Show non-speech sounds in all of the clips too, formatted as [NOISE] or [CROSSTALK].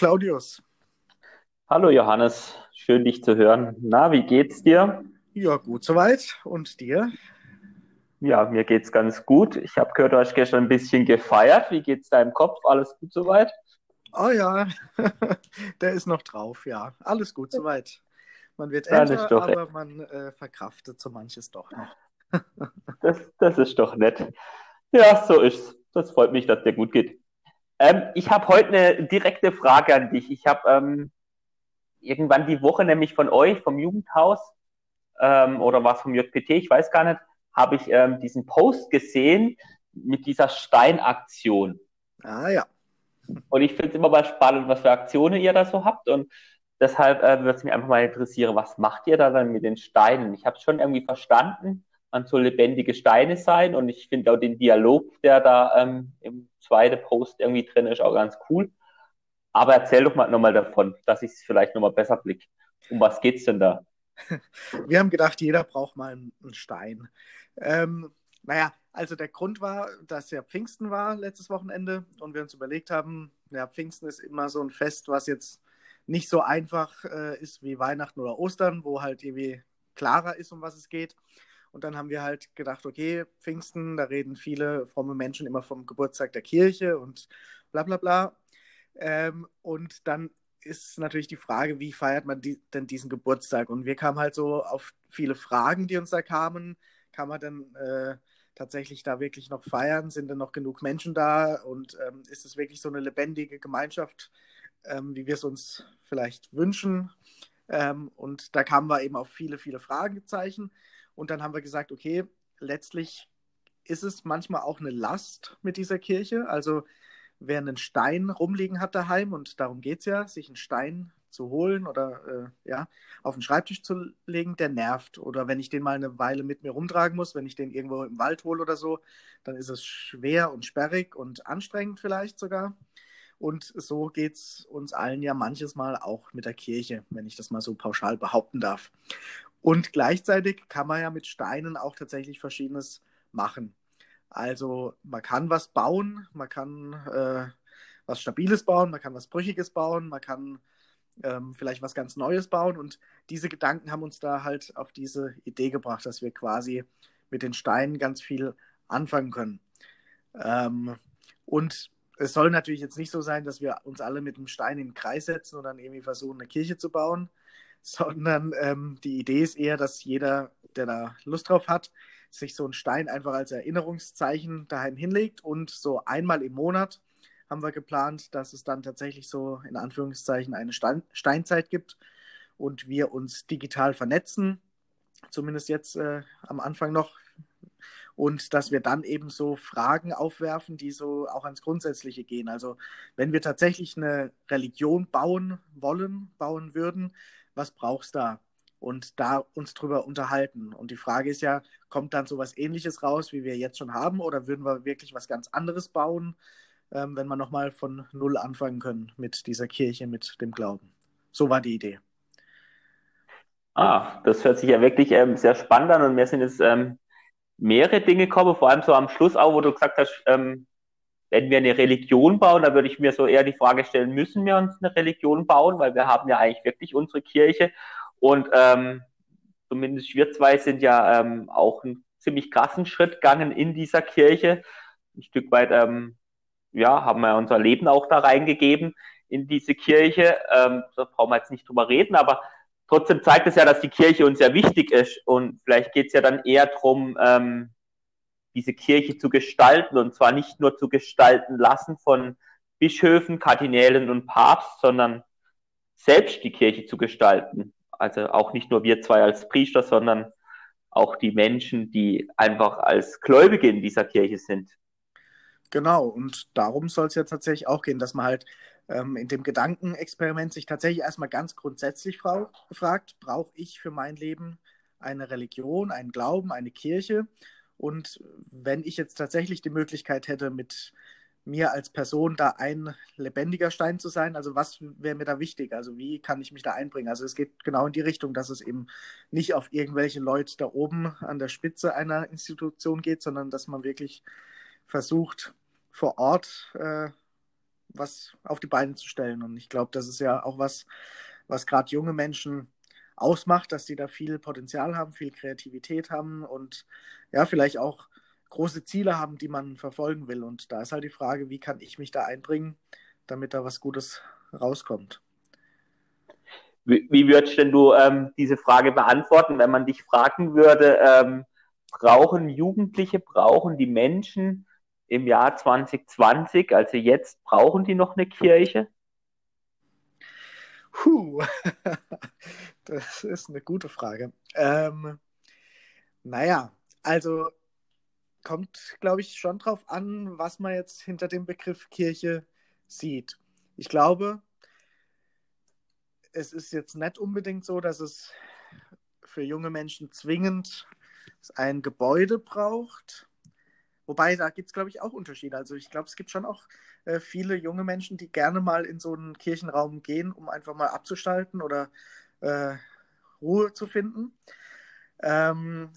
Claudius. Hallo Johannes, schön dich zu hören. Na, wie geht's dir? Ja, gut soweit. Und dir? Ja, mir geht's ganz gut. Ich habe gehört, du hast gestern ein bisschen gefeiert. Wie geht's deinem Kopf? Alles gut soweit? Oh ja, [LAUGHS] der ist noch drauf, ja. Alles gut soweit. Man wird älter, aber man äh, verkraftet so manches doch noch. das, das ist doch nett. Ja, so ist's. Das freut mich, dass dir gut geht. Ähm, ich habe heute eine direkte Frage an dich. Ich habe ähm, irgendwann die Woche nämlich von euch, vom Jugendhaus ähm, oder was vom JPT, ich weiß gar nicht, habe ich ähm, diesen Post gesehen mit dieser Steinaktion. Ah ja. Und ich finde es immer mal spannend, was für Aktionen ihr da so habt. Und deshalb äh, würde es mich einfach mal interessieren, was macht ihr da dann mit den Steinen? Ich habe es schon irgendwie verstanden, man soll lebendige Steine sein. Und ich finde auch den Dialog, der da ähm, im zweiten Post irgendwie drin ist, auch ganz cool. Aber erzähl doch mal nochmal davon, dass ich es vielleicht nochmal besser blicke. Um was geht's denn da? [LAUGHS] Wir haben gedacht, jeder braucht mal einen, Stein. Ähm, naja, also der Grund war, dass ja Pfingsten war letztes Wochenende und wir uns überlegt haben, ja, Pfingsten ist immer so ein Fest, was jetzt nicht so einfach äh, ist wie Weihnachten oder Ostern, wo halt irgendwie klarer ist, um was es geht. Und dann haben wir halt gedacht, okay, Pfingsten, da reden viele fromme Menschen immer vom Geburtstag der Kirche und bla bla bla. Ähm, und dann ist natürlich die Frage, wie feiert man die, denn diesen Geburtstag? Und wir kamen halt so auf viele Fragen, die uns da kamen. Kann man denn äh, tatsächlich da wirklich noch feiern? Sind denn noch genug Menschen da? Und ähm, ist es wirklich so eine lebendige Gemeinschaft, ähm, wie wir es uns vielleicht wünschen? Ähm, und da kamen wir eben auf viele, viele Fragezeichen. Und dann haben wir gesagt, okay, letztlich ist es manchmal auch eine Last mit dieser Kirche. Also wer einen Stein rumliegen hat daheim, und darum geht es ja, sich einen Stein zu holen oder äh, ja, auf den Schreibtisch zu legen, der nervt. Oder wenn ich den mal eine Weile mit mir rumtragen muss, wenn ich den irgendwo im Wald hole oder so, dann ist es schwer und sperrig und anstrengend vielleicht sogar. Und so geht es uns allen ja manches Mal auch mit der Kirche, wenn ich das mal so pauschal behaupten darf. Und gleichzeitig kann man ja mit Steinen auch tatsächlich Verschiedenes machen. Also man kann was bauen, man kann äh, was Stabiles bauen, man kann was Brüchiges bauen, man kann ähm, vielleicht was ganz Neues bauen. Und diese Gedanken haben uns da halt auf diese Idee gebracht, dass wir quasi mit den Steinen ganz viel anfangen können. Ähm, und es soll natürlich jetzt nicht so sein, dass wir uns alle mit einem Stein in den Kreis setzen und dann irgendwie versuchen, eine Kirche zu bauen, [LAUGHS] sondern ähm, die Idee ist eher, dass jeder, der da Lust drauf hat, sich so einen Stein einfach als Erinnerungszeichen daheim hinlegt und so einmal im Monat haben wir geplant, dass es dann tatsächlich so in Anführungszeichen eine Steinzeit gibt und wir uns digital vernetzen, zumindest jetzt äh, am Anfang noch, und dass wir dann eben so Fragen aufwerfen, die so auch ans Grundsätzliche gehen. Also wenn wir tatsächlich eine Religion bauen wollen, bauen würden, was brauchst du da? und da uns drüber unterhalten. Und die Frage ist ja, kommt dann so was ähnliches raus, wie wir jetzt schon haben, oder würden wir wirklich was ganz anderes bauen, ähm, wenn wir nochmal von Null anfangen können mit dieser Kirche, mit dem Glauben? So war die Idee. Ah, das hört sich ja wirklich ähm, sehr spannend an und mir sind jetzt ähm, mehrere Dinge gekommen, vor allem so am Schluss auch, wo du gesagt hast, ähm, wenn wir eine Religion bauen, da würde ich mir so eher die Frage stellen, müssen wir uns eine Religion bauen, weil wir haben ja eigentlich wirklich unsere Kirche und ähm, zumindest wir zwei sind ja ähm, auch einen ziemlich krassen Schritt gegangen in dieser Kirche. Ein Stück weit, ähm, ja, haben wir unser Leben auch da reingegeben in diese Kirche. Ähm, da brauchen wir jetzt nicht drüber reden, aber trotzdem zeigt es ja, dass die Kirche uns sehr wichtig ist. Und vielleicht geht es ja dann eher darum, ähm, diese Kirche zu gestalten und zwar nicht nur zu gestalten lassen von Bischöfen, Kardinälen und Papst, sondern selbst die Kirche zu gestalten. Also auch nicht nur wir zwei als Priester, sondern auch die Menschen, die einfach als Gläubige in dieser Kirche sind. Genau, und darum soll es ja tatsächlich auch gehen, dass man halt ähm, in dem Gedankenexperiment sich tatsächlich erstmal ganz grundsätzlich fragt, brauche ich für mein Leben eine Religion, einen Glauben, eine Kirche? Und wenn ich jetzt tatsächlich die Möglichkeit hätte, mit mir als Person da ein lebendiger Stein zu sein? Also was wäre mir da wichtig? Also wie kann ich mich da einbringen? Also es geht genau in die Richtung, dass es eben nicht auf irgendwelche Leute da oben an der Spitze einer Institution geht, sondern dass man wirklich versucht, vor Ort äh, was auf die Beine zu stellen. Und ich glaube, das ist ja auch was, was gerade junge Menschen ausmacht, dass sie da viel Potenzial haben, viel Kreativität haben und ja, vielleicht auch große Ziele haben, die man verfolgen will. Und da ist halt die Frage, wie kann ich mich da einbringen, damit da was Gutes rauskommt. Wie, wie würdest denn du ähm, diese Frage beantworten, wenn man dich fragen würde, ähm, brauchen Jugendliche, brauchen die Menschen im Jahr 2020, also jetzt, brauchen die noch eine Kirche? Puh, [LAUGHS] das ist eine gute Frage. Ähm, naja, also kommt, glaube ich, schon drauf an, was man jetzt hinter dem Begriff Kirche sieht. Ich glaube, es ist jetzt nicht unbedingt so, dass es für junge Menschen zwingend ein Gebäude braucht. Wobei, da gibt es, glaube ich, auch Unterschiede. Also ich glaube, es gibt schon auch äh, viele junge Menschen, die gerne mal in so einen Kirchenraum gehen, um einfach mal abzuschalten oder äh, Ruhe zu finden. Ähm,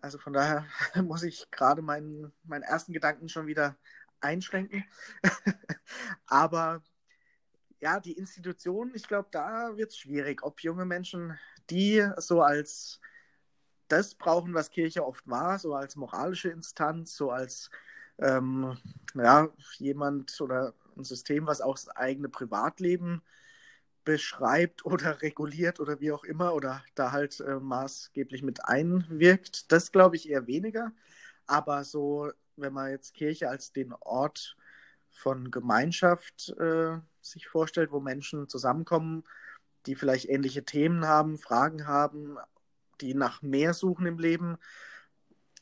also von daher [LAUGHS] muss ich gerade meinen, meinen ersten Gedanken schon wieder einschränken. [LAUGHS] Aber ja, die Institutionen, ich glaube, da wird es schwierig, ob junge Menschen, die so als das brauchen, was Kirche oft war, so als moralische Instanz, so als ähm, ja, jemand oder ein System, was auch das eigene Privatleben beschreibt oder reguliert oder wie auch immer oder da halt äh, maßgeblich mit einwirkt. Das glaube ich eher weniger. Aber so, wenn man jetzt Kirche als den Ort von Gemeinschaft äh, sich vorstellt, wo Menschen zusammenkommen, die vielleicht ähnliche Themen haben, Fragen haben, die nach mehr suchen im Leben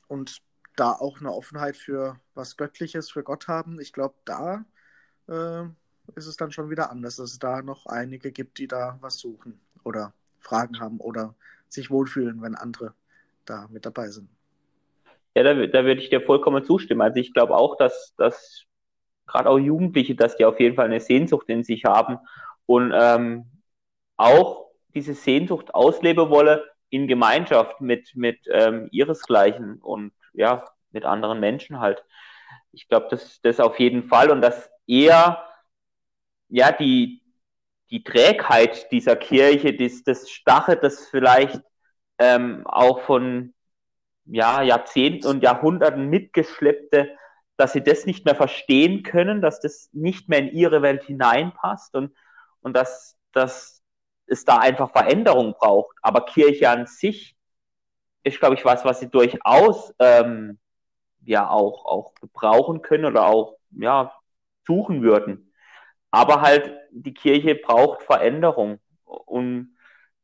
und da auch eine Offenheit für was Göttliches, für Gott haben. Ich glaube, da äh, ist es dann schon wieder anders, dass es da noch einige gibt, die da was suchen oder Fragen haben oder sich wohlfühlen, wenn andere da mit dabei sind. Ja, da, da würde ich dir vollkommen zustimmen. Also ich glaube auch, dass, dass gerade auch Jugendliche, dass die auf jeden Fall eine Sehnsucht in sich haben und ähm, auch diese Sehnsucht ausleben wollen in Gemeinschaft mit, mit ähm, ihresgleichen und ja, mit anderen Menschen halt. Ich glaube, das, das auf jeden Fall und dass eher ja die, die Trägheit dieser Kirche, das, das Stache, das vielleicht ähm, auch von ja, Jahrzehnten und Jahrhunderten mitgeschleppte, dass sie das nicht mehr verstehen können, dass das nicht mehr in ihre Welt hineinpasst und, und dass, dass es da einfach Veränderung braucht. Aber Kirche an sich ist, glaube ich, was, was sie durchaus ähm, ja auch, auch gebrauchen können oder auch ja, suchen würden. Aber halt, die Kirche braucht Veränderung und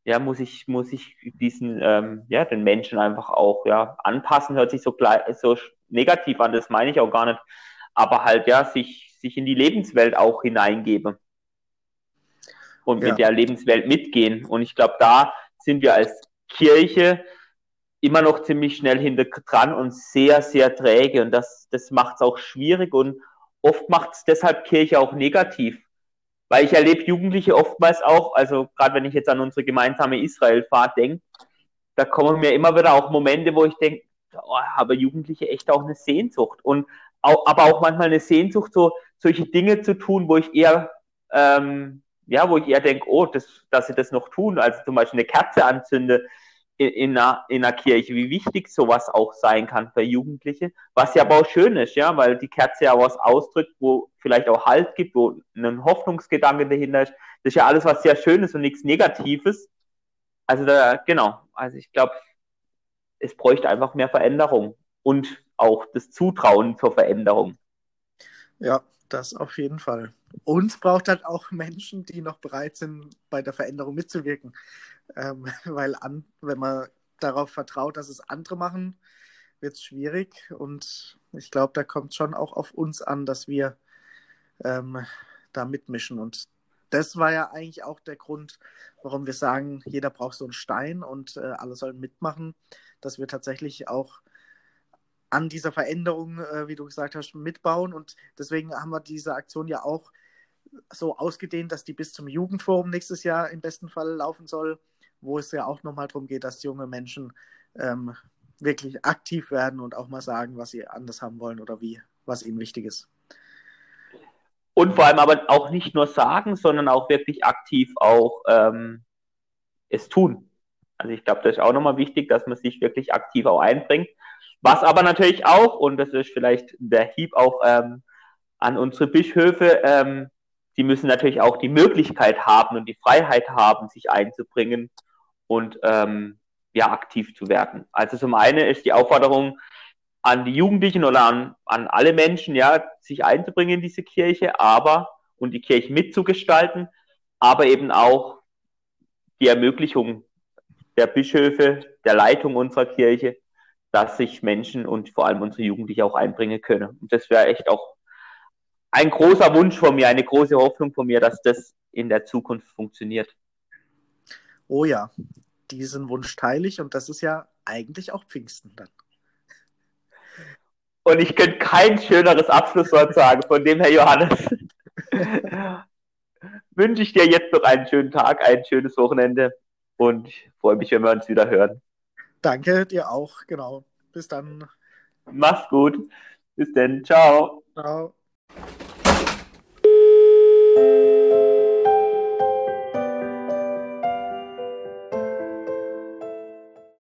ja, muss ich, muss ich diesen, ähm, ja, den Menschen einfach auch, ja, anpassen, hört sich so, so negativ an, das meine ich auch gar nicht, aber halt, ja, sich, sich in die Lebenswelt auch hineingeben und ja. mit der Lebenswelt mitgehen. Und ich glaube, da sind wir als Kirche immer noch ziemlich schnell hinter dran und sehr, sehr träge. Und das, das macht es auch schwierig und oft macht es deshalb Kirche auch negativ. Weil ich erlebe Jugendliche oftmals auch, also gerade wenn ich jetzt an unsere gemeinsame Israelfahrt denke, da kommen mir immer wieder auch Momente, wo ich denke, oh, habe Jugendliche echt auch eine Sehnsucht. Und auch, aber auch manchmal eine Sehnsucht, so solche Dinge zu tun, wo ich eher, ähm, ja, wo ich eher denke, oh, das, dass sie das noch tun, also zum Beispiel eine Kerze anzünde, in einer, in einer Kirche, wie wichtig sowas auch sein kann für Jugendliche, was ja aber auch schön ist, ja, weil die Kerze ja was ausdrückt, wo vielleicht auch Halt gibt, wo ein Hoffnungsgedanke dahinter ist. Das ist ja alles was sehr Schönes und nichts Negatives. Also da, genau, also ich glaube, es bräuchte einfach mehr Veränderung und auch das Zutrauen zur Veränderung. Ja, das auf jeden Fall. Und es braucht halt auch Menschen, die noch bereit sind, bei der Veränderung mitzuwirken. Ähm, [LAUGHS] weil an, wenn man darauf vertraut, dass es andere machen, wird es schwierig. Und ich glaube, da kommt schon auch auf uns an, dass wir ähm, da mitmischen. Und das war ja eigentlich auch der Grund, warum wir sagen, jeder braucht so einen Stein und äh, alle sollen mitmachen, dass wir tatsächlich auch an dieser Veränderung, äh, wie du gesagt hast, mitbauen. Und deswegen haben wir diese Aktion ja auch so ausgedehnt, dass die bis zum Jugendforum nächstes Jahr im besten Fall laufen soll wo es ja auch nochmal darum geht, dass junge Menschen ähm, wirklich aktiv werden und auch mal sagen, was sie anders haben wollen oder wie, was ihnen wichtig ist. Und vor allem aber auch nicht nur sagen, sondern auch wirklich aktiv auch ähm, es tun. Also ich glaube, das ist auch nochmal wichtig, dass man sich wirklich aktiv auch einbringt. Was aber natürlich auch, und das ist vielleicht der Hieb auch ähm, an unsere Bischöfe, ähm, die müssen natürlich auch die Möglichkeit haben und die Freiheit haben, sich einzubringen und ähm, ja aktiv zu werden. Also zum einen ist die Aufforderung an die Jugendlichen oder an, an alle Menschen, ja, sich einzubringen in diese Kirche, aber und die Kirche mitzugestalten, aber eben auch die Ermöglichung der Bischöfe, der Leitung unserer Kirche, dass sich Menschen und vor allem unsere Jugendlichen auch einbringen können. Und das wäre echt auch ein großer Wunsch von mir, eine große Hoffnung von mir, dass das in der Zukunft funktioniert. Oh ja, diesen Wunsch teile ich und das ist ja eigentlich auch Pfingsten dann. Und ich könnte kein schöneres Abschlusswort sagen von dem Herr Johannes. [LAUGHS] Wünsche ich dir jetzt noch einen schönen Tag, ein schönes Wochenende und freue mich, wenn wir uns wieder hören. Danke dir auch, genau. Bis dann. Mach's gut. Bis denn. Ciao. Ciao.